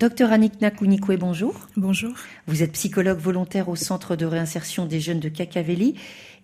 Docteur Annick Nakunikwe, bonjour. Bonjour. Vous êtes psychologue volontaire au Centre de réinsertion des jeunes de Cacavelli.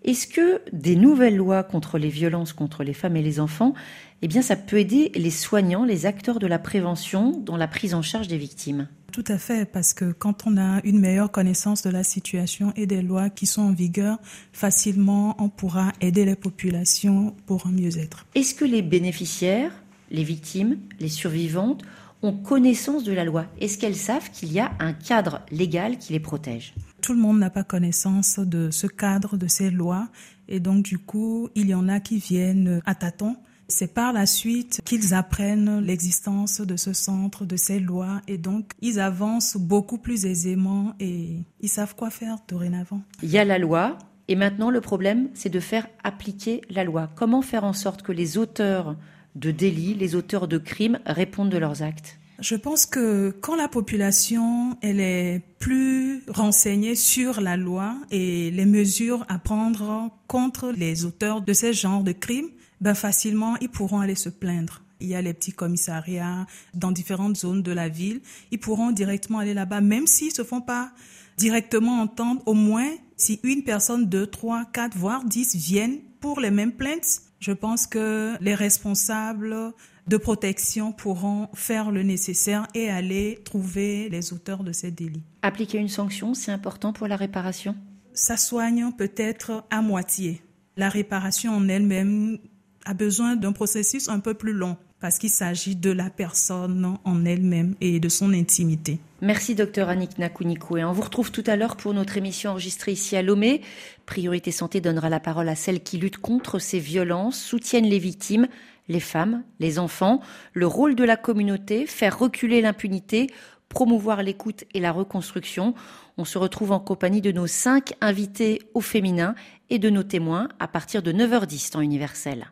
Est-ce que des nouvelles lois contre les violences contre les femmes et les enfants, eh bien, ça peut aider les soignants, les acteurs de la prévention dans la prise en charge des victimes? Tout à fait, parce que quand on a une meilleure connaissance de la situation et des lois qui sont en vigueur, facilement on pourra aider les populations pour un mieux-être. Est-ce que les bénéficiaires, les victimes, les survivantes ont connaissance de la loi Est-ce qu'elles savent qu'il y a un cadre légal qui les protège? Tout le monde n'a pas connaissance de ce cadre, de ces lois, et donc du coup, il y en a qui viennent à tâtons. C'est par la suite qu'ils apprennent l'existence de ce centre, de ces lois, et donc ils avancent beaucoup plus aisément et ils savent quoi faire dorénavant. Il y a la loi, et maintenant le problème, c'est de faire appliquer la loi. Comment faire en sorte que les auteurs de délits, les auteurs de crimes répondent de leurs actes je pense que quand la population elle est plus renseignée sur la loi et les mesures à prendre contre les auteurs de ce genre de crimes, ben facilement ils pourront aller se plaindre. Il y a les petits commissariats dans différentes zones de la ville. Ils pourront directement aller là-bas, même s'ils se font pas directement entendre. Au moins, si une personne, deux, trois, quatre, voire dix viennent pour les mêmes plaintes, je pense que les responsables de protection pourront faire le nécessaire et aller trouver les auteurs de ces délits. Appliquer une sanction, c'est important pour la réparation? Ça soigne peut-être à moitié. La réparation en elle-même a besoin d'un processus un peu plus long parce qu'il s'agit de la personne en elle-même et de son intimité. Merci docteur Annick Nakuniko et on vous retrouve tout à l'heure pour notre émission enregistrée ici à Lomé. Priorité Santé donnera la parole à celles qui luttent contre ces violences, soutiennent les victimes, les femmes, les enfants, le rôle de la communauté, faire reculer l'impunité, promouvoir l'écoute et la reconstruction. On se retrouve en compagnie de nos cinq invités au féminin et de nos témoins à partir de 9h10 temps universel.